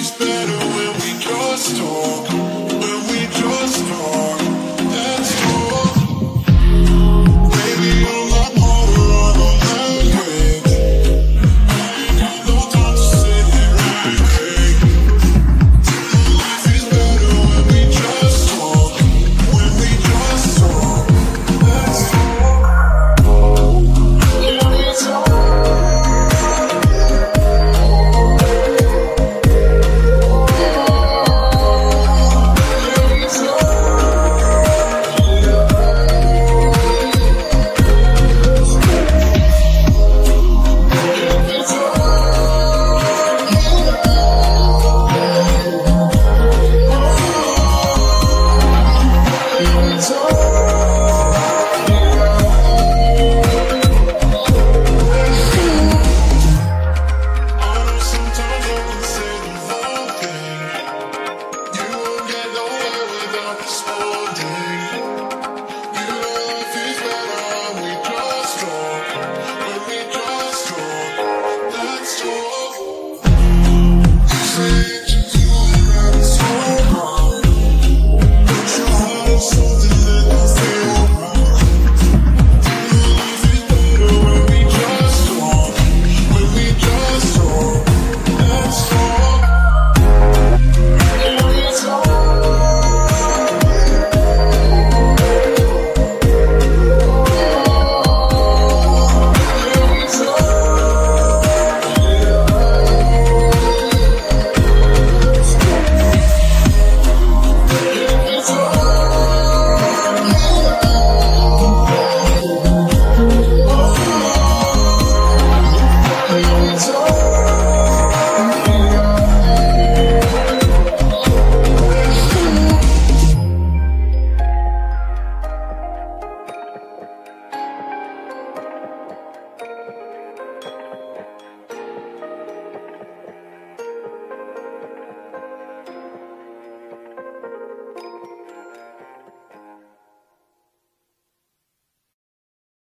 It's better when we just talk.